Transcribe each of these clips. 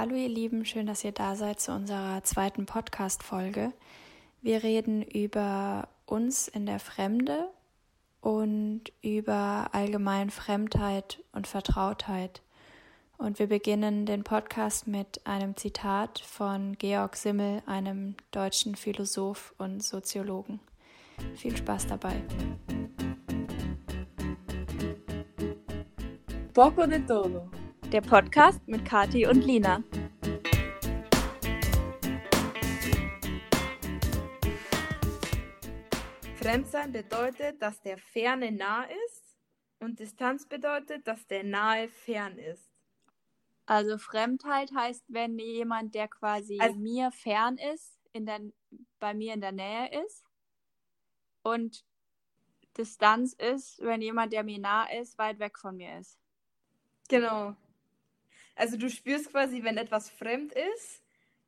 Hallo ihr Lieben, schön, dass ihr da seid zu unserer zweiten Podcast-Folge. Wir reden über uns in der Fremde und über allgemein Fremdheit und Vertrautheit. Und wir beginnen den Podcast mit einem Zitat von Georg Simmel, einem deutschen Philosoph und Soziologen. Viel Spaß dabei. Poco de todo. Der Podcast mit Kati und Lina. Fremdsein bedeutet, dass der Ferne nah ist und Distanz bedeutet, dass der Nahe fern ist. Also Fremdheit heißt, wenn jemand, der quasi also, mir fern ist, in der, bei mir in der Nähe ist. Und Distanz ist, wenn jemand, der mir nah ist, weit weg von mir ist. Genau. Also du spürst quasi, wenn etwas fremd ist,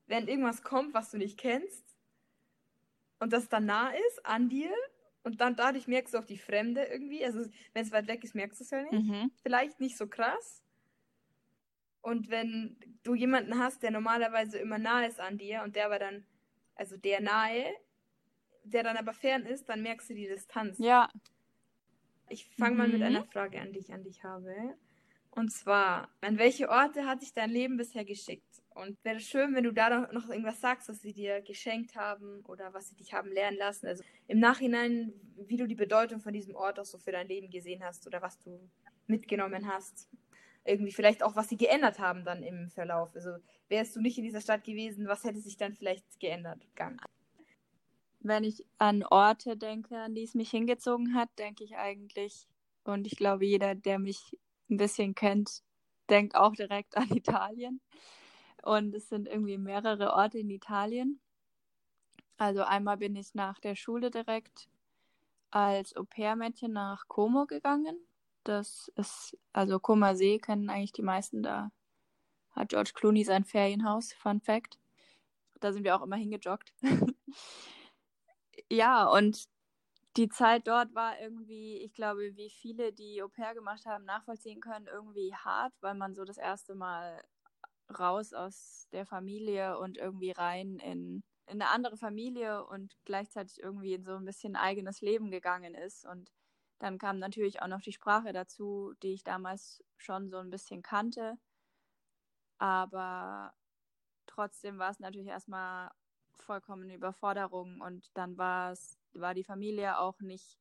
wenn irgendwas kommt, was du nicht kennst und das dann nah ist an dir und dann dadurch merkst du auch die Fremde irgendwie. Also wenn es weit weg ist, merkst du es ja nicht. Mhm. Vielleicht nicht so krass. Und wenn du jemanden hast, der normalerweise immer nah ist an dir und der aber dann, also der nahe, der dann aber fern ist, dann merkst du die Distanz. Ja. Ich fange mhm. mal mit mhm. einer Frage an, die ich an dich habe. Und zwar, an welche Orte hat dich dein Leben bisher geschickt? Und wäre schön, wenn du da noch irgendwas sagst, was sie dir geschenkt haben oder was sie dich haben lernen lassen. Also im Nachhinein, wie du die Bedeutung von diesem Ort auch so für dein Leben gesehen hast oder was du mitgenommen hast. Irgendwie vielleicht auch, was sie geändert haben dann im Verlauf. Also wärst du nicht in dieser Stadt gewesen, was hätte sich dann vielleicht geändert? Wenn ich an Orte denke, an die es mich hingezogen hat, denke ich eigentlich, und ich glaube, jeder, der mich ein bisschen kennt, denkt auch direkt an Italien. Und es sind irgendwie mehrere Orte in Italien. Also einmal bin ich nach der Schule direkt als Au-pair-Mädchen nach Como gegangen. Das ist, also Como See kennen eigentlich die meisten. Da hat George Clooney sein Ferienhaus, Fun Fact. Da sind wir auch immer hingejoggt. ja, und die Zeit dort war irgendwie, ich glaube, wie viele, die Au pair gemacht haben, nachvollziehen können, irgendwie hart, weil man so das erste Mal raus aus der Familie und irgendwie rein in, in eine andere Familie und gleichzeitig irgendwie in so ein bisschen eigenes Leben gegangen ist. Und dann kam natürlich auch noch die Sprache dazu, die ich damals schon so ein bisschen kannte. Aber trotzdem war es natürlich erstmal vollkommene Überforderung und dann war es war die Familie auch nicht,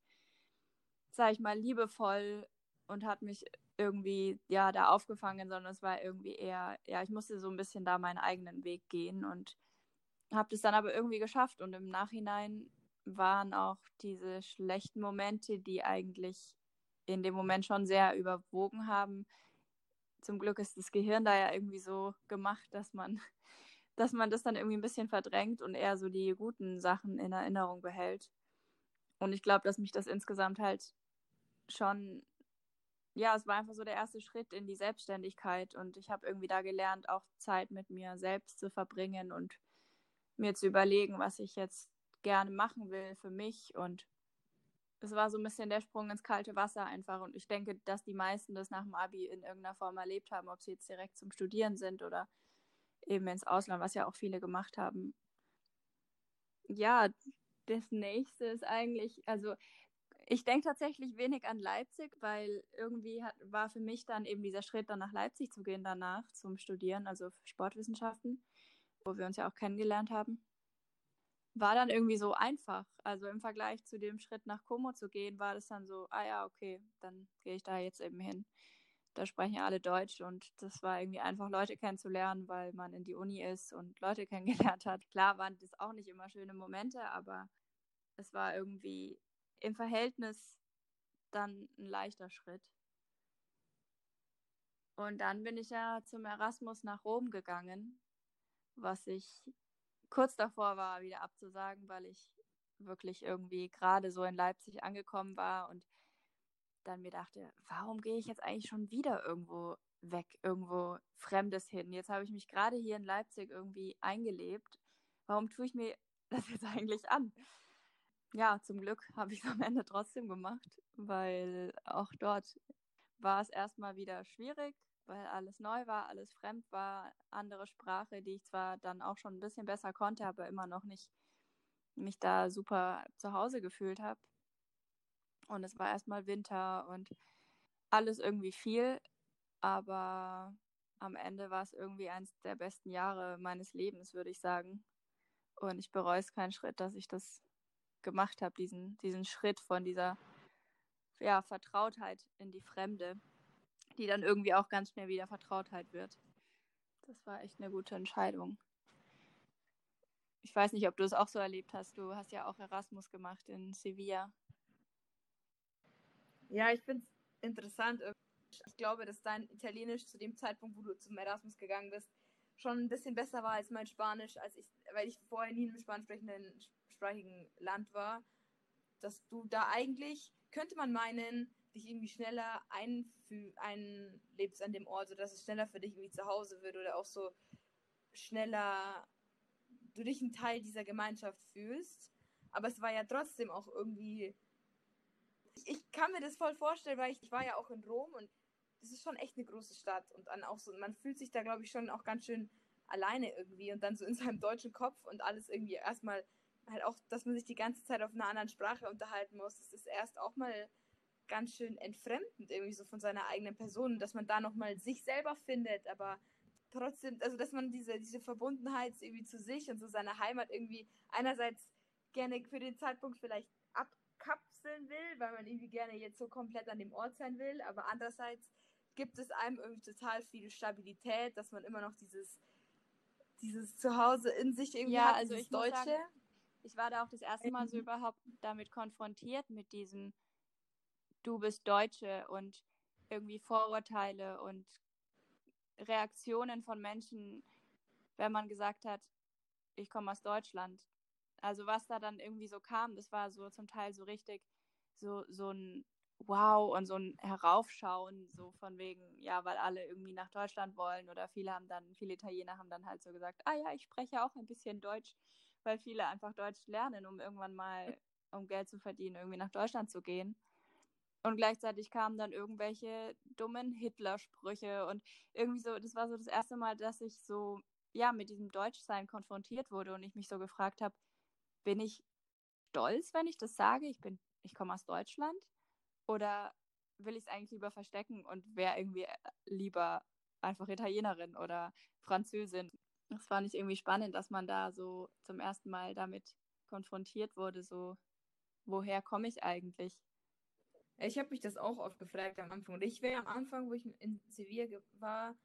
sag ich mal, liebevoll und hat mich irgendwie ja da aufgefangen, sondern es war irgendwie eher, ja, ich musste so ein bisschen da meinen eigenen Weg gehen und habe das dann aber irgendwie geschafft und im Nachhinein waren auch diese schlechten Momente, die eigentlich in dem Moment schon sehr überwogen haben. Zum Glück ist das Gehirn da ja irgendwie so gemacht, dass man, dass man das dann irgendwie ein bisschen verdrängt und eher so die guten Sachen in Erinnerung behält. Und ich glaube, dass mich das insgesamt halt schon, ja, es war einfach so der erste Schritt in die Selbstständigkeit. Und ich habe irgendwie da gelernt, auch Zeit mit mir selbst zu verbringen und mir zu überlegen, was ich jetzt gerne machen will für mich. Und es war so ein bisschen der Sprung ins kalte Wasser einfach. Und ich denke, dass die meisten das nach dem Abi in irgendeiner Form erlebt haben, ob sie jetzt direkt zum Studieren sind oder eben ins Ausland, was ja auch viele gemacht haben. Ja, das nächste ist eigentlich, also ich denke tatsächlich wenig an Leipzig, weil irgendwie hat, war für mich dann eben dieser Schritt, dann nach Leipzig zu gehen danach zum Studieren, also Sportwissenschaften, wo wir uns ja auch kennengelernt haben, war dann irgendwie so einfach. Also im Vergleich zu dem Schritt nach Como zu gehen, war das dann so, ah ja, okay, dann gehe ich da jetzt eben hin. Da sprechen ja alle Deutsch und das war irgendwie einfach Leute kennenzulernen, weil man in die Uni ist und Leute kennengelernt hat. Klar waren das auch nicht immer schöne Momente, aber es war irgendwie im Verhältnis dann ein leichter Schritt. Und dann bin ich ja zum Erasmus nach Rom gegangen, was ich kurz davor war, wieder abzusagen, weil ich wirklich irgendwie gerade so in Leipzig angekommen war und dann mir dachte, warum gehe ich jetzt eigentlich schon wieder irgendwo weg, irgendwo Fremdes hin? Jetzt habe ich mich gerade hier in Leipzig irgendwie eingelebt. Warum tue ich mir das jetzt eigentlich an? ja, zum Glück habe ich es am Ende trotzdem gemacht, weil auch dort war es erstmal wieder schwierig, weil alles neu war, alles fremd war, andere Sprache, die ich zwar dann auch schon ein bisschen besser konnte, aber immer noch nicht mich da super zu Hause gefühlt habe. Und es war erstmal Winter und alles irgendwie viel, aber am Ende war es irgendwie eines der besten Jahre meines Lebens, würde ich sagen. Und ich bereue es keinen Schritt, dass ich das gemacht habe, diesen, diesen Schritt von dieser ja, Vertrautheit in die Fremde, die dann irgendwie auch ganz schnell wieder Vertrautheit wird. Das war echt eine gute Entscheidung. Ich weiß nicht, ob du es auch so erlebt hast. Du hast ja auch Erasmus gemacht in Sevilla. Ja, ich finde es interessant. Ich glaube, dass dein Italienisch zu dem Zeitpunkt, wo du zum Erasmus gegangen bist, schon ein bisschen besser war als mein Spanisch, als ich, weil ich vorher nie in einem spanisch sprechenden sprachigen Land war, dass du da eigentlich, könnte man meinen, dich irgendwie schneller einlebst an dem Ort, sodass es schneller für dich irgendwie zu Hause wird oder auch so schneller du dich ein Teil dieser Gemeinschaft fühlst. Aber es war ja trotzdem auch irgendwie. Ich, kann mir das voll vorstellen, weil ich, ich war ja auch in Rom und das ist schon echt eine große Stadt und dann auch so, man fühlt sich da, glaube ich, schon auch ganz schön alleine irgendwie und dann so in seinem deutschen Kopf und alles irgendwie erstmal halt auch, dass man sich die ganze Zeit auf einer anderen Sprache unterhalten muss. Das ist erst auch mal ganz schön entfremdend irgendwie so von seiner eigenen Person, dass man da nochmal sich selber findet, aber trotzdem, also dass man diese, diese Verbundenheit irgendwie zu sich und zu seiner Heimat irgendwie einerseits gerne für den Zeitpunkt vielleicht abkapseln will, weil man irgendwie gerne jetzt so komplett an dem Ort sein will, aber andererseits gibt es einem irgendwie total viel Stabilität, dass man immer noch dieses, dieses Zuhause in sich irgendwie ja, hat, also ich Deutsche. Deutsche. ich war da auch das erste Mal so überhaupt damit konfrontiert, mit diesem Du bist Deutsche und irgendwie Vorurteile und Reaktionen von Menschen, wenn man gesagt hat, ich komme aus Deutschland. Also was da dann irgendwie so kam, das war so zum Teil so richtig so, so ein Wow und so ein Heraufschauen, so von wegen, ja, weil alle irgendwie nach Deutschland wollen oder viele haben dann, viele Italiener haben dann halt so gesagt, ah ja, ich spreche auch ein bisschen Deutsch, weil viele einfach Deutsch lernen, um irgendwann mal, um Geld zu verdienen, irgendwie nach Deutschland zu gehen. Und gleichzeitig kamen dann irgendwelche dummen Hitler-Sprüche und irgendwie so, das war so das erste Mal, dass ich so, ja, mit diesem Deutschsein konfrontiert wurde und ich mich so gefragt habe, bin ich stolz, wenn ich das sage? Ich bin, ich komme aus Deutschland? Oder will ich es eigentlich lieber verstecken und wäre irgendwie äh, lieber einfach Italienerin oder Französin? Das fand ich irgendwie spannend, dass man da so zum ersten Mal damit konfrontiert wurde, so, woher komme ich eigentlich? Ich habe mich das auch oft gefragt am Anfang. Und ich wäre am Anfang, wo ich in Sevilla war,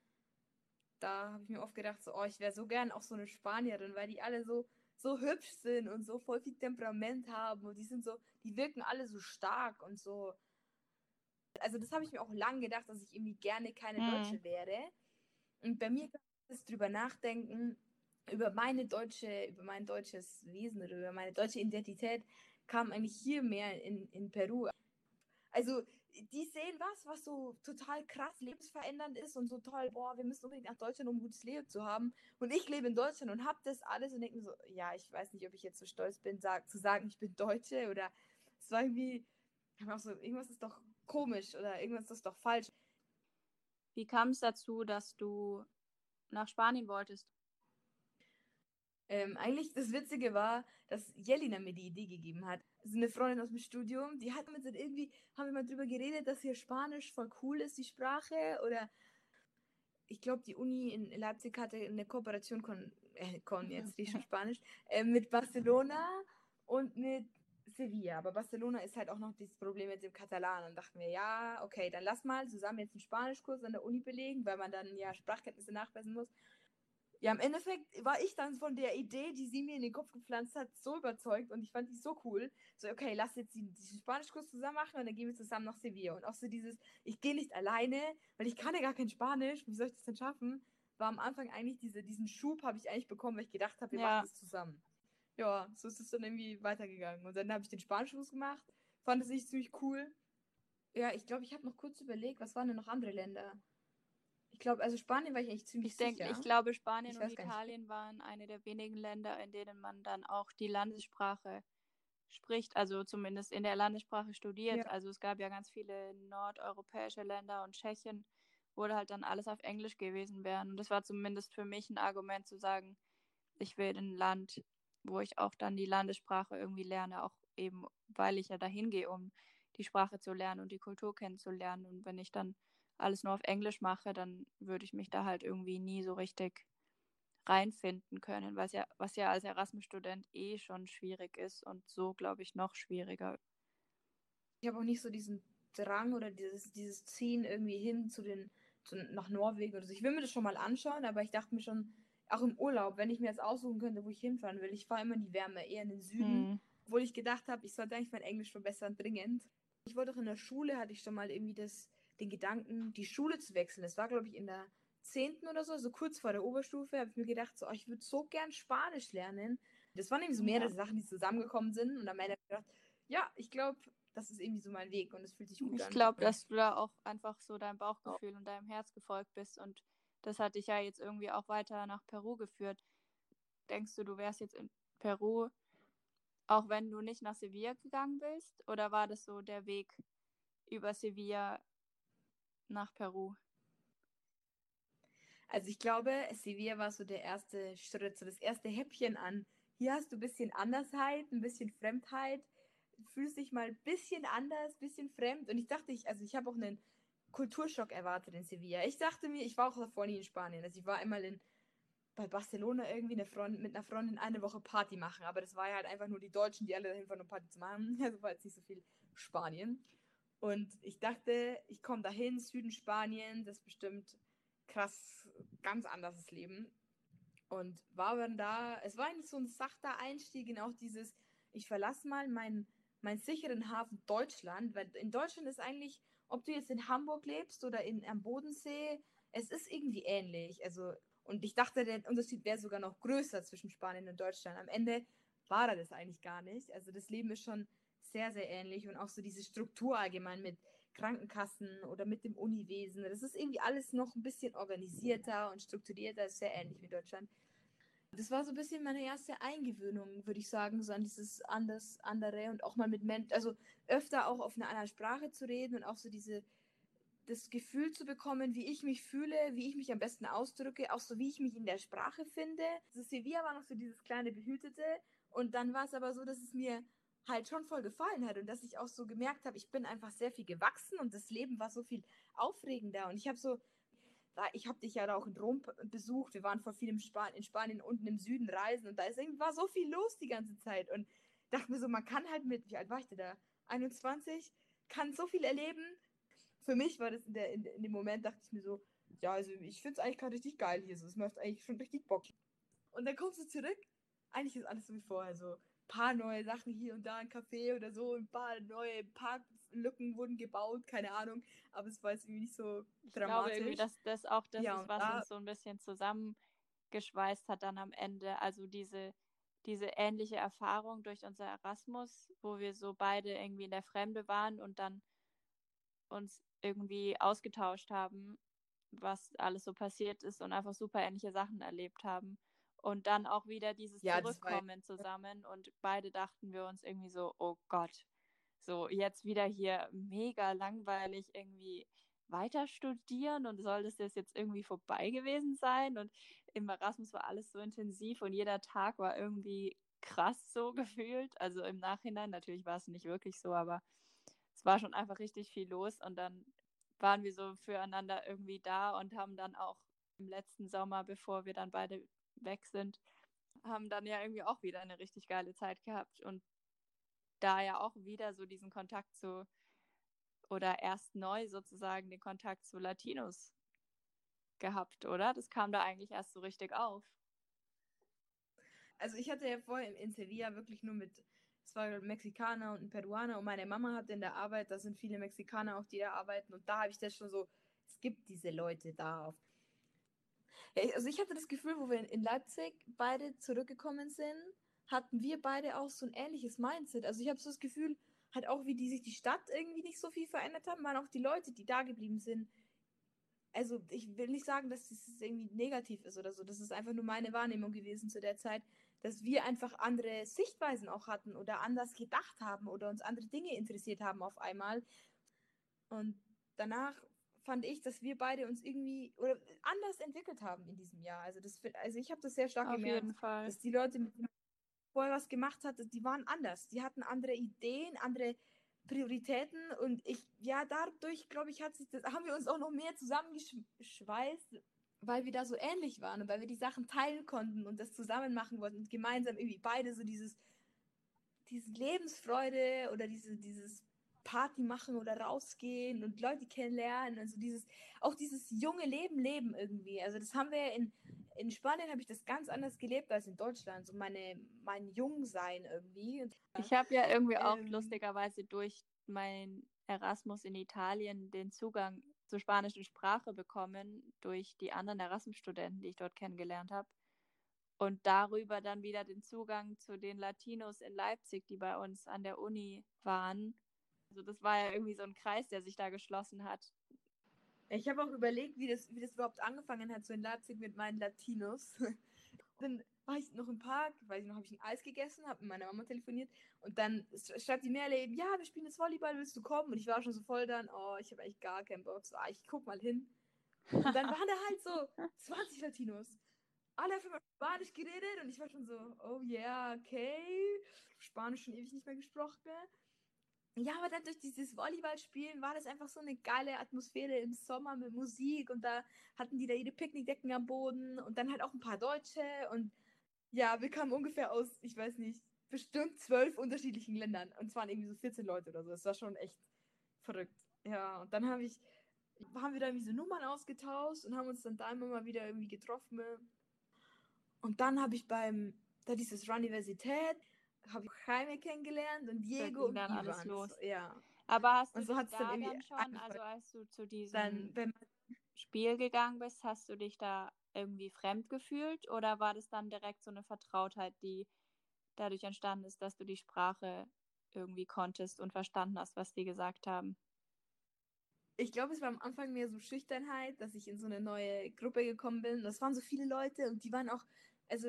da habe ich mir oft gedacht, so, oh, ich wäre so gern auch so eine Spanierin, weil die alle so, so hübsch sind und so voll viel Temperament haben und die sind so, die wirken alle so stark und so. Also das habe ich mir auch lange gedacht, dass ich irgendwie gerne keine mhm. Deutsche wäre. Und bei mir kann ich drüber nachdenken, über meine deutsche, über mein deutsches Wesen oder über meine deutsche Identität kam eigentlich hier mehr in, in Peru. Also, die sehen was, was so total krass lebensverändernd ist und so toll, boah, wir müssen unbedingt nach Deutschland, um ein gutes Leben zu haben. Und ich lebe in Deutschland und habe das alles und denke mir so, ja, ich weiß nicht, ob ich jetzt so stolz bin, sag, zu sagen, ich bin Deutsche oder es war irgendwie, auch so, irgendwas ist doch komisch oder irgendwas ist doch falsch. Wie kam es dazu, dass du nach Spanien wolltest? Ähm, eigentlich das Witzige war, dass Jelina mir die Idee gegeben hat. Das ist eine Freundin aus dem Studium, die hat mit irgendwie, haben wir mal drüber geredet, dass hier Spanisch voll cool ist, die Sprache. Oder ich glaube, die Uni in Leipzig hatte eine Kooperation con, äh, con jetzt die schon Spanisch, äh, mit Barcelona und mit Sevilla. Aber Barcelona ist halt auch noch dieses Problem mit dem Katalan. Und dachten wir, ja, okay, dann lass mal zusammen jetzt einen Spanischkurs an der Uni belegen, weil man dann ja Sprachkenntnisse nachweisen muss. Ja, im Endeffekt war ich dann von der Idee, die sie mir in den Kopf gepflanzt hat, so überzeugt und ich fand die so cool. So, okay, lass jetzt diesen Spanischkurs zusammen machen und dann gehen wir zusammen nach Sevilla. Und auch so dieses, ich gehe nicht alleine, weil ich kann ja gar kein Spanisch, wie soll ich das denn schaffen? War am Anfang eigentlich diese, diesen Schub habe ich eigentlich bekommen, weil ich gedacht habe, wir ja. machen das zusammen. Ja, so ist es dann irgendwie weitergegangen. Und dann habe ich den Spanischkurs gemacht, fand es nicht ziemlich cool. Ja, ich glaube, ich habe noch kurz überlegt, was waren denn noch andere Länder? Ich glaube, also Spanien war ich eigentlich ziemlich ich denk, sicher. Ich glaube, Spanien ich und Italien waren eine der wenigen Länder, in denen man dann auch die Landessprache spricht, also zumindest in der Landessprache studiert. Ja. Also es gab ja ganz viele nordeuropäische Länder und Tschechien, wurde halt dann alles auf Englisch gewesen wären. Und das war zumindest für mich ein Argument zu sagen, ich will in ein Land, wo ich auch dann die Landessprache irgendwie lerne, auch eben, weil ich ja dahin gehe, um die Sprache zu lernen und die Kultur kennenzulernen. Und wenn ich dann alles nur auf Englisch mache, dann würde ich mich da halt irgendwie nie so richtig reinfinden können, was ja, was ja als Erasmus-Student eh schon schwierig ist und so, glaube ich, noch schwieriger. Ich habe auch nicht so diesen Drang oder dieses, dieses Ziehen irgendwie hin zu den, zu, nach Norwegen oder so. Ich will mir das schon mal anschauen, aber ich dachte mir schon, auch im Urlaub, wenn ich mir jetzt aussuchen könnte, wo ich hinfahren will, ich fahre immer in die Wärme, eher in den Süden, mhm. obwohl ich gedacht habe, ich sollte eigentlich mein Englisch verbessern, dringend. Ich wollte auch in der Schule, hatte ich schon mal irgendwie das, den Gedanken, die Schule zu wechseln. Das war, glaube ich, in der 10. oder so, so kurz vor der Oberstufe, habe ich mir gedacht, so, oh, ich würde so gern Spanisch lernen. Das waren irgendwie so mehrere ja. Sachen, die zusammengekommen sind. Und am Ende habe ich gedacht, ja, ich glaube, das ist irgendwie so mein Weg und es fühlt sich gut ich an. Ich glaube, dass du da auch einfach so deinem Bauchgefühl oh. und deinem Herz gefolgt bist und das hat dich ja jetzt irgendwie auch weiter nach Peru geführt. Denkst du, du wärst jetzt in Peru, auch wenn du nicht nach Sevilla gegangen bist? Oder war das so der Weg über Sevilla nach Peru? Also ich glaube, Sevilla war so der erste Schritt, so das erste Häppchen an. Hier hast du ein bisschen Andersheit, ein bisschen Fremdheit, fühlst dich mal ein bisschen anders, ein bisschen fremd. Und ich dachte, ich, also ich habe auch einen Kulturschock erwartet in Sevilla. Ich dachte mir, ich war auch davor nie in Spanien. Also ich war einmal in, bei Barcelona irgendwie eine Freundin, mit einer Freundin eine Woche Party machen. Aber das war ja halt einfach nur die Deutschen, die alle dahin fahren, um Party zu machen. Also war jetzt nicht so viel Spanien. Und ich dachte, ich komme dahin, Süden Spanien, das ist bestimmt krass, ganz anderes Leben. Und war dann da, es war eigentlich so ein sachter Einstieg in auch dieses, ich verlasse mal meinen, meinen sicheren Hafen Deutschland, weil in Deutschland ist eigentlich, ob du jetzt in Hamburg lebst oder in, am Bodensee, es ist irgendwie ähnlich. Also, und ich dachte, der Unterschied wäre sogar noch größer zwischen Spanien und Deutschland. Am Ende war er das eigentlich gar nicht. Also das Leben ist schon sehr, sehr ähnlich und auch so diese Struktur allgemein mit Krankenkassen oder mit dem Uniwesen. Das ist irgendwie alles noch ein bisschen organisierter und strukturierter, sehr ähnlich wie Deutschland. Das war so ein bisschen meine erste Eingewöhnung, würde ich sagen, so an dieses anders, andere und auch mal mit Menschen, also öfter auch auf einer anderen Sprache zu reden und auch so diese, das Gefühl zu bekommen, wie ich mich fühle, wie ich mich am besten ausdrücke, auch so wie ich mich in der Sprache finde. Also Sevilla war noch so dieses kleine Behütete und dann war es aber so, dass es mir halt schon voll gefallen hat und dass ich auch so gemerkt habe, ich bin einfach sehr viel gewachsen und das Leben war so viel aufregender und ich habe so, ich habe dich ja da auch in Rom besucht, wir waren vor viel in, Span in Spanien unten im Süden reisen und da ist irgendwie war so viel los die ganze Zeit und dachte mir so, man kann halt mit, wie alt war ich denn da? 21, kann so viel erleben. Für mich war das in, der, in, in dem Moment, dachte ich mir so, ja, also ich finde es eigentlich gerade richtig geil hier, so, es macht eigentlich schon richtig Bock. Und dann kommst du zurück, eigentlich ist alles so wie vorher, so paar neue Sachen hier und da, ein Café oder so, ein paar neue Parklücken wurden gebaut, keine Ahnung, aber es war jetzt irgendwie nicht so ich dramatisch. Ich glaube irgendwie, dass das auch das ja, ist, was da... uns so ein bisschen zusammengeschweißt hat dann am Ende, also diese diese ähnliche Erfahrung durch unser Erasmus, wo wir so beide irgendwie in der Fremde waren und dann uns irgendwie ausgetauscht haben, was alles so passiert ist und einfach super ähnliche Sachen erlebt haben. Und dann auch wieder dieses ja, Zurückkommen zusammen. Und beide dachten wir uns irgendwie so, oh Gott, so jetzt wieder hier mega langweilig irgendwie weiter studieren und soll das jetzt irgendwie vorbei gewesen sein? Und im Erasmus war alles so intensiv und jeder Tag war irgendwie krass so gefühlt. Also im Nachhinein, natürlich war es nicht wirklich so, aber es war schon einfach richtig viel los und dann waren wir so füreinander irgendwie da und haben dann auch im letzten Sommer, bevor wir dann beide weg sind, haben dann ja irgendwie auch wieder eine richtig geile Zeit gehabt und da ja auch wieder so diesen Kontakt zu oder erst neu sozusagen den Kontakt zu Latinos gehabt, oder? Das kam da eigentlich erst so richtig auf. Also ich hatte ja vorher in Sevilla wirklich nur mit, ein Mexikaner und ein Peruaner und meine Mama hatte in der Arbeit, da sind viele Mexikaner auch, die da arbeiten und da habe ich das schon so, es gibt diese Leute da auf also ich hatte das Gefühl, wo wir in Leipzig beide zurückgekommen sind, hatten wir beide auch so ein ähnliches Mindset. Also ich habe so das Gefühl, halt auch wie die sich die Stadt irgendwie nicht so viel verändert haben, waren auch die Leute, die da geblieben sind. Also ich will nicht sagen, dass das irgendwie negativ ist oder so. Das ist einfach nur meine Wahrnehmung gewesen zu der Zeit, dass wir einfach andere Sichtweisen auch hatten oder anders gedacht haben oder uns andere Dinge interessiert haben auf einmal. Und danach fand ich, dass wir beide uns irgendwie oder anders entwickelt haben in diesem Jahr. Also, das, also ich habe das sehr stark Auf gemerkt, jeden Fall. dass die Leute, mit denen vorher was gemacht hat, die waren anders. Die hatten andere Ideen, andere Prioritäten und ich, ja, dadurch, glaube ich, hat sich das, haben wir uns auch noch mehr zusammengeschweißt, weil wir da so ähnlich waren und weil wir die Sachen teilen konnten und das zusammen machen wollten und gemeinsam irgendwie beide so dieses, diese Lebensfreude oder diese, dieses Party machen oder rausgehen und Leute kennenlernen. Also dieses, auch dieses junge Leben leben irgendwie. Also das haben wir in, in Spanien habe ich das ganz anders gelebt als in Deutschland. So meine, mein Jungsein irgendwie. Ich habe ja irgendwie auch Ähm. lustigerweise durch mein Erasmus in Italien den Zugang zur spanischen Sprache bekommen durch die anderen Erasmus-Studenten, die ich dort kennengelernt habe. Und darüber dann wieder den Zugang zu den Latinos in Leipzig, die bei uns an der Uni waren. Also das war ja irgendwie so ein Kreis, der sich da geschlossen hat. Ich habe auch überlegt, wie das, wie das überhaupt angefangen hat, so in Leipzig mit meinen Latinos. dann war ich noch im Park, weiß ich noch, habe ich ein Eis gegessen, habe mit meiner Mama telefoniert und dann schreibt die Merle eben, ja, wir spielen jetzt Volleyball, willst du kommen? Und ich war schon so voll dann, oh, ich habe eigentlich gar keinen Bock, so, ah, ich guck mal hin. Und dann waren da halt so 20 Latinos. Alle haben immer Spanisch geredet und ich war schon so, oh yeah, okay. Spanisch schon ewig nicht mehr gesprochen. Ja, aber dann durch dieses Volleyballspielen war das einfach so eine geile Atmosphäre im Sommer mit Musik und da hatten die da ihre Picknickdecken am Boden und dann halt auch ein paar Deutsche und ja, wir kamen ungefähr aus, ich weiß nicht, bestimmt zwölf unterschiedlichen Ländern und es waren irgendwie so 14 Leute oder so. Das war schon echt verrückt. Ja, und dann habe ich, haben wir da irgendwie so Nummern ausgetauscht und haben uns dann da immer mal wieder irgendwie getroffen. Und dann habe ich beim, da dieses Universität, habe ich Jaime kennengelernt und Diego und dann alles Ivan. los. So, ja. Aber hast du Und so dich dann da irgendwie dann schon, angefangen. also als du zu diesem Dann, wenn Spiel gegangen bist, hast du dich da irgendwie fremd gefühlt oder war das dann direkt so eine Vertrautheit, die dadurch entstanden ist, dass du die Sprache irgendwie konntest und verstanden hast, was die gesagt haben? ich glaube, es war am Anfang mehr so Schüchternheit, dass ich in so eine neue Gruppe gekommen bin. Das waren so viele Leute und die waren auch, also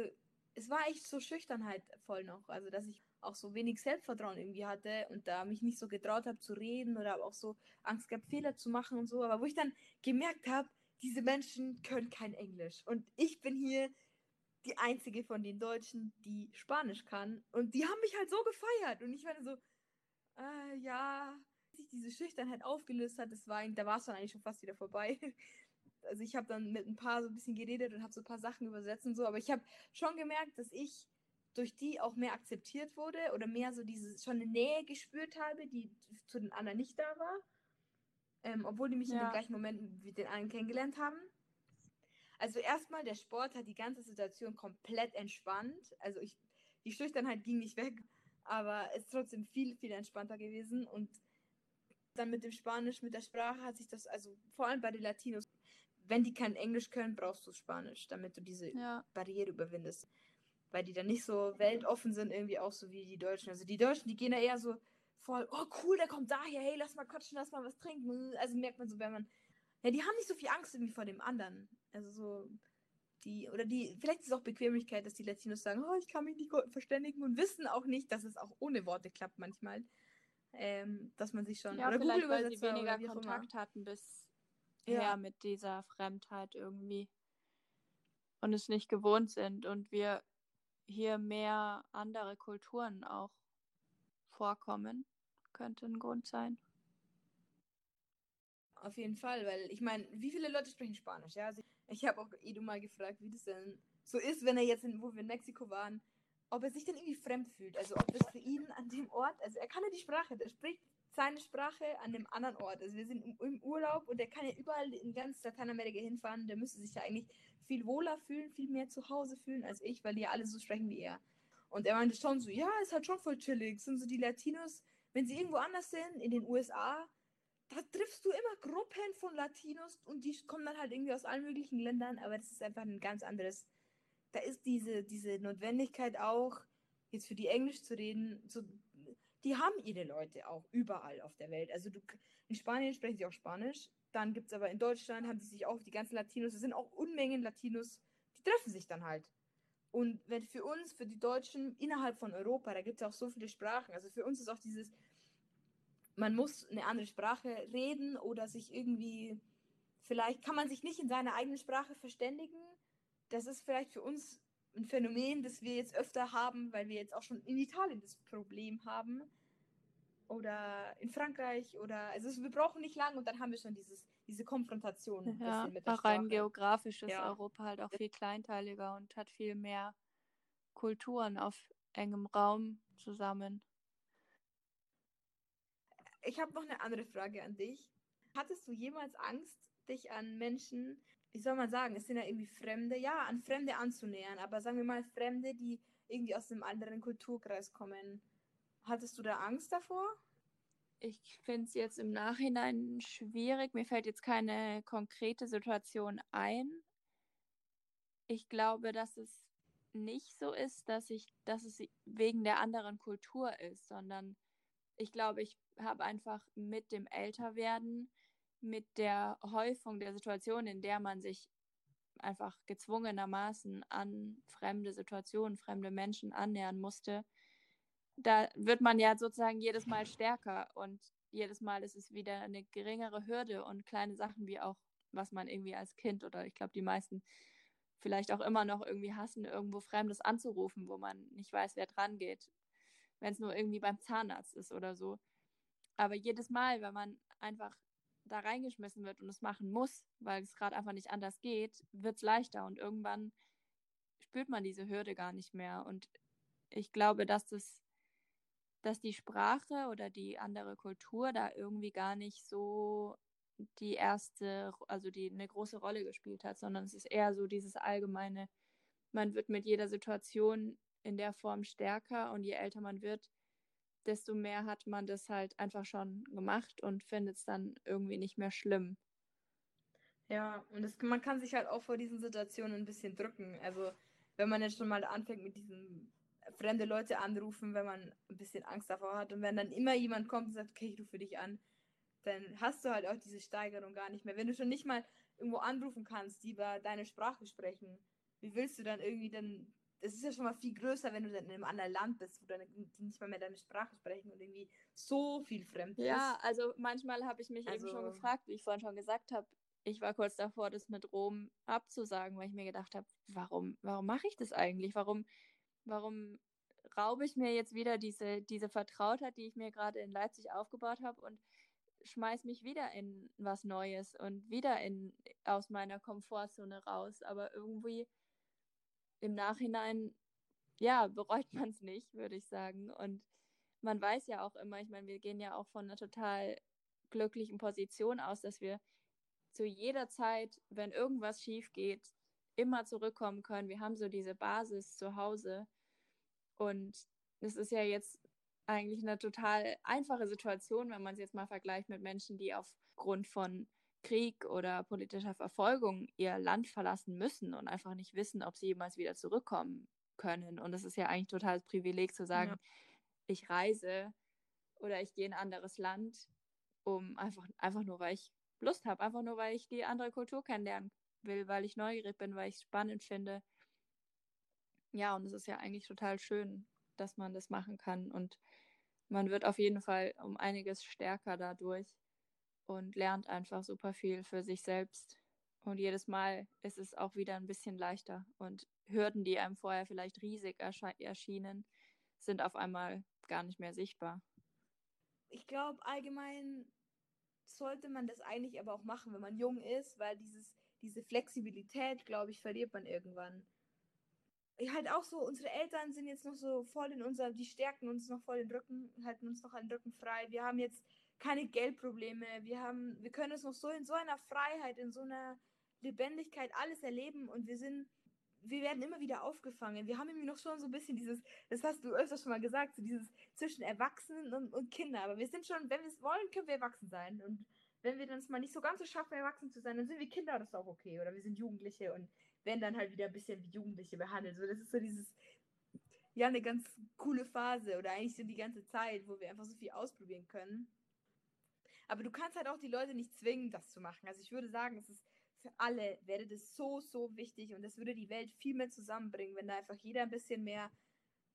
es war echt so Schüchternheit voll noch. Also, dass ich auch so wenig Selbstvertrauen irgendwie hatte und da mich nicht so getraut habe zu reden oder auch so Angst gehabt, Fehler zu machen und so. Aber wo ich dann gemerkt habe, diese Menschen können kein Englisch. Und ich bin hier die einzige von den Deutschen, die Spanisch kann. Und die haben mich halt so gefeiert. Und ich war so, äh, ja, sich diese Schüchternheit aufgelöst hat, das war, da war es dann eigentlich schon fast wieder vorbei. Also ich habe dann mit ein paar so ein bisschen geredet und habe so ein paar Sachen übersetzt und so, aber ich habe schon gemerkt, dass ich durch die auch mehr akzeptiert wurde oder mehr so diese schon eine Nähe gespürt habe, die zu den anderen nicht da war, ähm, obwohl die mich in Ja. dem gleichen Moment mit den anderen kennengelernt haben. Also erstmal, der Sport hat die ganze Situation komplett entspannt. Also ich, die Schüchternheit ging nicht weg, aber es ist trotzdem viel, viel entspannter gewesen. Und dann mit dem Spanisch, mit der Sprache hat sich das, also vor allem bei den Latinos, wenn die kein Englisch können, brauchst du Spanisch, damit du diese Ja. Barriere überwindest. Weil die dann nicht so weltoffen sind, irgendwie auch so wie die Deutschen. Also die Deutschen, die gehen da eher so voll, oh cool, der kommt daher, hey, lass mal quatschen, lass mal was trinken. Also merkt man so, wenn man, ja, die haben nicht so viel Angst irgendwie vor dem anderen. Also so, die, oder die, vielleicht ist es auch Bequemlichkeit, dass die Latinos sagen, oh, ich kann mich nicht gut verständigen und wissen auch nicht, dass es auch ohne Worte klappt manchmal. Ähm, dass man sich schon, Ja, oder vielleicht, weil sie weniger. Kontakt hatten bisher Ja. mit dieser Fremdheit irgendwie und es nicht gewohnt sind und wir hier mehr andere Kulturen auch vorkommen, könnte ein Grund sein. Auf jeden Fall, weil ich meine, wie viele Leute sprechen Spanisch? Ja, also ich habe auch Edu mal gefragt, wie das denn so ist, wenn er jetzt, in, wo wir in Mexiko waren, ob er sich dann irgendwie fremd fühlt. Also ob das für ihn an dem Ort, also er kann ja die Sprache, der spricht seine Sprache an dem anderen Ort. Also wir sind im, Urlaub und er kann ja überall in ganz Lateinamerika hinfahren. Der müsste sich ja eigentlich viel wohler fühlen, viel mehr zu Hause fühlen als ich, weil die ja alle so sprechen wie er. Und er meinte schon so, ja, ist halt schon voll chillig. Sind so die Latinos, wenn sie irgendwo anders sind, in den USA, da triffst du immer Gruppen von Latinos und die kommen dann halt irgendwie aus allen möglichen Ländern, aber das ist einfach ein ganz anderes. Da ist diese, diese Notwendigkeit auch, jetzt für die Englisch zu reden, so, die haben ihre Leute auch überall auf der Welt. Also du, in Spanien sprechen sie auch Spanisch, dann gibt es aber in Deutschland, haben sie sich auch die ganzen Latinos, es sind auch Unmengen Latinos, die treffen sich dann halt. Und wenn für uns, für die Deutschen innerhalb von Europa, da gibt es auch so viele Sprachen. Also für uns ist auch dieses, man muss eine andere Sprache reden oder sich irgendwie vielleicht kann man sich nicht in seiner eigenen Sprache verständigen. Das ist vielleicht für uns ein Phänomen, das wir jetzt öfter haben, weil wir jetzt auch schon in Italien das Problem haben. Oder in Frankreich oder also wir brauchen nicht lang und dann haben wir schon dieses, diese Konfrontation. Ja, mit der auch rein Sprache. geografisch ist Ja. Europa halt auch viel kleinteiliger und hat viel mehr Kulturen auf engem Raum zusammen. Ich habe noch eine andere Frage an dich. Hattest du jemals Angst, dich an Menschen, wie soll man sagen, es sind ja irgendwie Fremde, ja, an Fremde anzunähern, aber sagen wir mal Fremde, die irgendwie aus einem anderen Kulturkreis kommen. Hattest du da Angst davor? Ich finde es jetzt im Nachhinein schwierig. Mir fällt jetzt keine konkrete Situation ein. Ich glaube, dass es nicht so ist, dass ich, dass es wegen der anderen Kultur ist, sondern ich glaube, ich habe einfach mit dem Älterwerden, mit der Häufung der Situation, in der man sich einfach gezwungenermaßen an fremde Situationen, fremde Menschen annähern musste, da wird man ja sozusagen jedes Mal stärker und jedes Mal ist es wieder eine geringere Hürde und kleine Sachen wie auch, was man irgendwie als Kind oder ich glaube, die meisten vielleicht auch immer noch irgendwie hassen, irgendwo Fremdes anzurufen, wo man nicht weiß, wer dran geht, wenn es nur irgendwie beim Zahnarzt ist oder so. Aber jedes Mal, wenn man einfach da reingeschmissen wird und es machen muss, weil es gerade einfach nicht anders geht, wird es leichter und irgendwann spürt man diese Hürde gar nicht mehr. Und ich glaube, dass das, dass die Sprache oder die andere Kultur da irgendwie gar nicht so die erste, also die eine große Rolle gespielt hat, sondern es ist eher so dieses allgemeine, man wird mit jeder Situation in der Form stärker und je älter man wird, desto mehr hat man das halt einfach schon gemacht und findet es dann irgendwie nicht mehr schlimm. Ja, und das, man kann sich halt auch vor diesen Situationen ein bisschen drücken. Also, wenn man jetzt schon mal anfängt mit diesen fremde Leute anrufen, wenn man ein bisschen Angst davor hat und wenn dann immer jemand kommt und sagt, okay, ich rufe dich an, dann hast du halt auch diese Steigerung gar nicht mehr. Wenn du schon nicht mal irgendwo anrufen kannst, die über deine Sprache sprechen, wie willst du dann irgendwie dann, das ist ja schon mal viel größer, wenn du dann in einem anderen Land bist, wo dann die nicht mal mehr deine Sprache sprechen und irgendwie so viel fremd Ja, ist. also manchmal habe ich mich Also- eben schon gefragt, wie ich vorhin schon gesagt habe, ich war kurz davor, das mit Rom abzusagen, weil ich mir gedacht habe, warum, warum mache ich das eigentlich? Warum, warum raube ich mir jetzt wieder diese, diese Vertrautheit, die ich mir gerade in Leipzig aufgebaut habe und schmeiß mich wieder in was Neues und wieder in, aus meiner Komfortzone raus. Aber irgendwie im Nachhinein, ja, bereut man es nicht, würde ich sagen. Und man weiß ja auch immer, ich meine, wir gehen ja auch von einer total glücklichen Position aus, dass wir zu jeder Zeit, wenn irgendwas schief geht, immer zurückkommen können. Wir haben so diese Basis zu Hause. Und das ist ja jetzt eigentlich eine total einfache Situation, wenn man es jetzt mal vergleicht mit Menschen, die aufgrund von Krieg oder politischer Verfolgung ihr Land verlassen müssen und einfach nicht wissen, ob sie jemals wieder zurückkommen können. Und es ist ja eigentlich totales Privileg zu sagen, Ja. ich reise oder ich gehe in ein anderes Land, um einfach, einfach nur, weil ich Lust habe, einfach nur, weil ich die andere Kultur kennenlernen will, weil ich neugierig bin, weil ich es spannend finde. Ja, und es ist ja eigentlich total schön, dass man das machen kann. Und man wird auf jeden Fall um einiges stärker dadurch und lernt einfach super viel für sich selbst. Und jedes Mal ist es auch wieder ein bisschen leichter. Und Hürden, die einem vorher vielleicht riesig erschienen, sind auf einmal gar nicht mehr sichtbar. ich glaube, allgemein sollte man das eigentlich aber auch machen, wenn man jung ist, weil dieses, diese Flexibilität, glaube ich, verliert man irgendwann. Ich halt auch so, unsere Eltern sind jetzt noch so voll in unser, die stärken uns noch voll den Rücken, halten uns noch den Rücken frei. Wir haben jetzt keine Geldprobleme, wir haben, wir können es noch so in so einer Freiheit, in so einer Lebendigkeit alles erleben und wir sind, wir werden immer wieder aufgefangen. Wir haben irgendwie noch schon so ein bisschen dieses, das hast du öfter schon mal gesagt, so dieses zwischen Erwachsenen und, und Kinder. Aber wir sind schon, wenn wir es wollen, können wir erwachsen sein. Und wenn wir dann es mal nicht so ganz so schaffen, erwachsen zu sein, dann sind wir Kinder, das ist auch okay. Oder wir sind Jugendliche und werden dann halt wieder ein bisschen wie Jugendliche behandelt. So, das ist so dieses, ja, eine ganz coole Phase oder eigentlich so die ganze Zeit, wo wir einfach so viel ausprobieren können. Aber du kannst halt auch die Leute nicht zwingen, das zu machen. Also ich würde sagen, es ist für alle wäre das so, so wichtig und das würde die Welt viel mehr zusammenbringen, wenn da einfach jeder ein bisschen mehr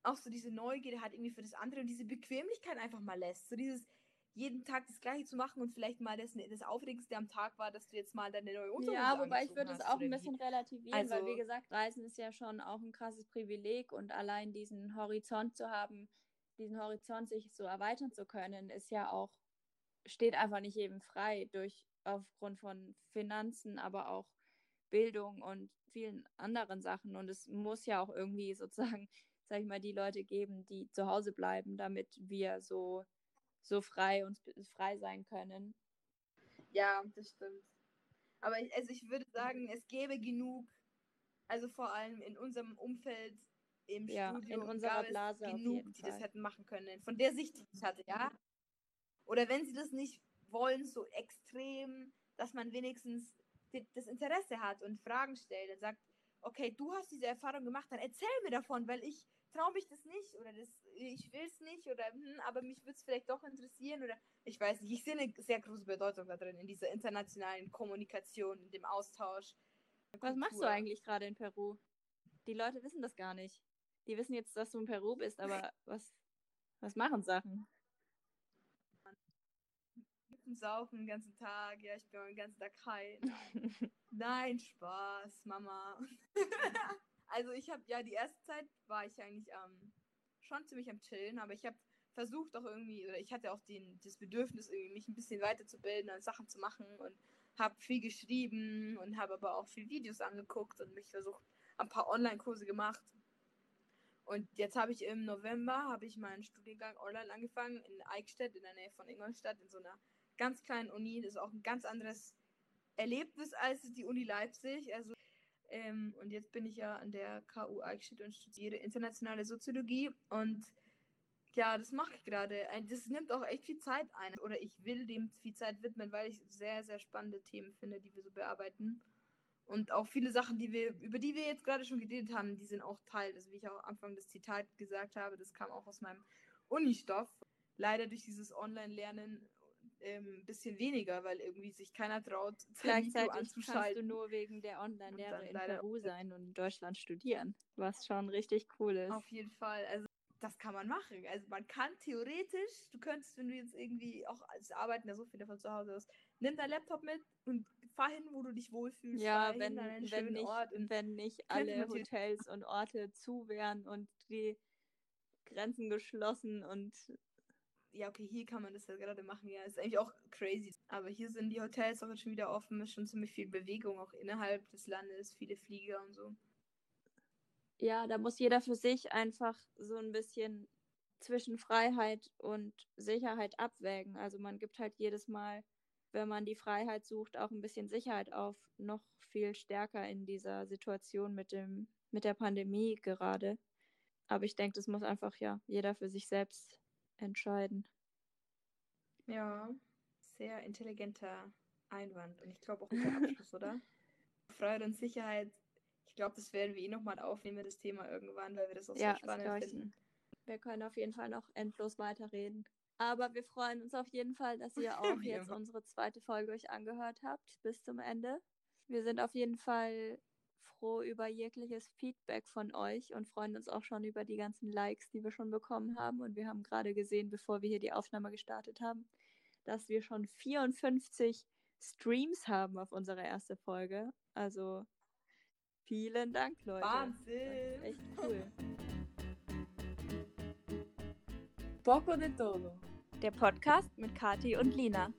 auch so diese Neugierde hat irgendwie für das andere und diese Bequemlichkeit einfach mal lässt. So dieses, jeden Tag das Gleiche zu machen und vielleicht mal das, das Aufregendste am Tag war, dass du jetzt mal deine neue Unterhose Ja, wobei ich würde es auch ein wie? bisschen relativieren, Also- weil wie gesagt, Reisen ist ja schon auch ein krasses Privileg und allein diesen Horizont zu haben, diesen Horizont sich so erweitern zu können, ist ja auch, steht einfach nicht jedem frei durch aufgrund von Finanzen, aber auch Bildung und vielen anderen Sachen. Und es muss ja auch irgendwie sozusagen, sag ich mal, die Leute geben, die zu Hause bleiben, damit wir so, so frei uns frei sein können. Ja, das stimmt. Aber ich, also ich würde sagen, es gäbe genug, also vor allem in unserem Umfeld im Ja, Studium in unserer Blase genug, die das hätten machen können. Von der Sicht, die ich hatte, ja. Oder wenn sie das nicht wollen, so extrem, dass man wenigstens das Interesse hat und Fragen stellt und sagt, okay, du hast diese Erfahrung gemacht, dann erzähl mir davon, weil ich traue mich das nicht oder das, ich will es nicht oder hm, aber mich würde es vielleicht doch interessieren oder ich weiß nicht. Ich sehe eine sehr große Bedeutung da drin, in dieser internationalen Kommunikation, in dem Austausch. Was machst du eigentlich gerade in Peru? Die Leute wissen das gar nicht. Die wissen jetzt, dass du in Peru bist, aber was, was machen Sachen? Kippen, Saufen den ganzen Tag, ja, ich bin den ganzen Tag high. Nein, Spaß, Mama. also ich habe ja die erste Zeit war ich eigentlich ähm, schon ziemlich am Chillen, aber ich habe versucht auch irgendwie, oder ich hatte auch den, das Bedürfnis, irgendwie mich ein bisschen weiterzubilden und Sachen zu machen und habe viel geschrieben und habe aber auch viel Videos angeguckt und mich versucht, ein paar Online-Kurse gemacht. Und jetzt habe ich im November habe ich meinen Studiengang online angefangen in Eichstätt in der Nähe von Ingolstadt in so einer ganz kleinen Uni. Das ist auch ein ganz anderes Erlebnis als die Uni Leipzig. Also ähm, und jetzt bin ich ja an der KU Eichstätt und studiere internationale Soziologie und ja, das mache ich gerade. Das nimmt auch echt viel Zeit ein. Oder ich will dem viel Zeit widmen, weil ich sehr, sehr spannende Themen finde, die wir so bearbeiten. Und auch viele Sachen, die wir, über die wir jetzt gerade schon geredet haben, die sind auch Teil. Also wie ich auch am Anfang das Zitat gesagt habe, das kam auch aus meinem Unistoff. Leider durch dieses Online-Lernen ähm, ein bisschen weniger, weil irgendwie sich keiner traut, Gleichzeitig kannst du anzuschalten. nur wegen der Online-Lehre in Peru sein und in Deutschland studieren, was schon richtig cool ist. Auf jeden Fall. Also das kann man machen. Also man kann theoretisch, du könntest, wenn du jetzt irgendwie auch als arbeiten ja so viele von zu Hause aus, nimm dein Laptop mit und fahr hin, wo du dich wohlfühlst. Ja, fahr hin wenn, wenn, nicht, wenn nicht alle Hotels und Orte zu wären und die Grenzen geschlossen und ja, okay, hier kann man das ja gerade machen, ja, ist eigentlich auch crazy. Aber hier sind die Hotels auch schon wieder offen, ist schon ziemlich viel Bewegung auch innerhalb des Landes, viele Flieger und so. ja, da muss jeder für sich einfach so ein bisschen zwischen Freiheit und Sicherheit abwägen. Also man gibt halt jedes Mal, wenn man die Freiheit sucht, auch ein bisschen Sicherheit auf, noch viel stärker in dieser Situation mit dem, mit der Pandemie gerade. Aber ich denke, das muss einfach ja jeder für sich selbst entscheiden. Ja, sehr intelligenter Einwand und ich glaube auch guter Abschluss, oder? Freiheit und Sicherheit. Ich glaube, das werden wir eh nochmal aufnehmen, das Thema irgendwann, weil wir das auch Ja, sehr spannend finden. Wir können auf jeden Fall noch endlos weiterreden. Aber wir freuen uns auf jeden Fall, dass ihr auch jetzt unsere zweite Folge euch angehört habt bis zum Ende. Wir sind auf jeden Fall froh über jegliches Feedback von euch und freuen uns auch schon über die ganzen Likes, die wir schon bekommen haben. Und wir haben gerade gesehen, bevor wir hier die Aufnahme gestartet haben, dass wir schon 54 Streams haben auf unsere erste Folge. Also vielen Dank, Leute. Wahnsinn! echt cool. Poco de todo. Der Podcast mit Kati und Lina.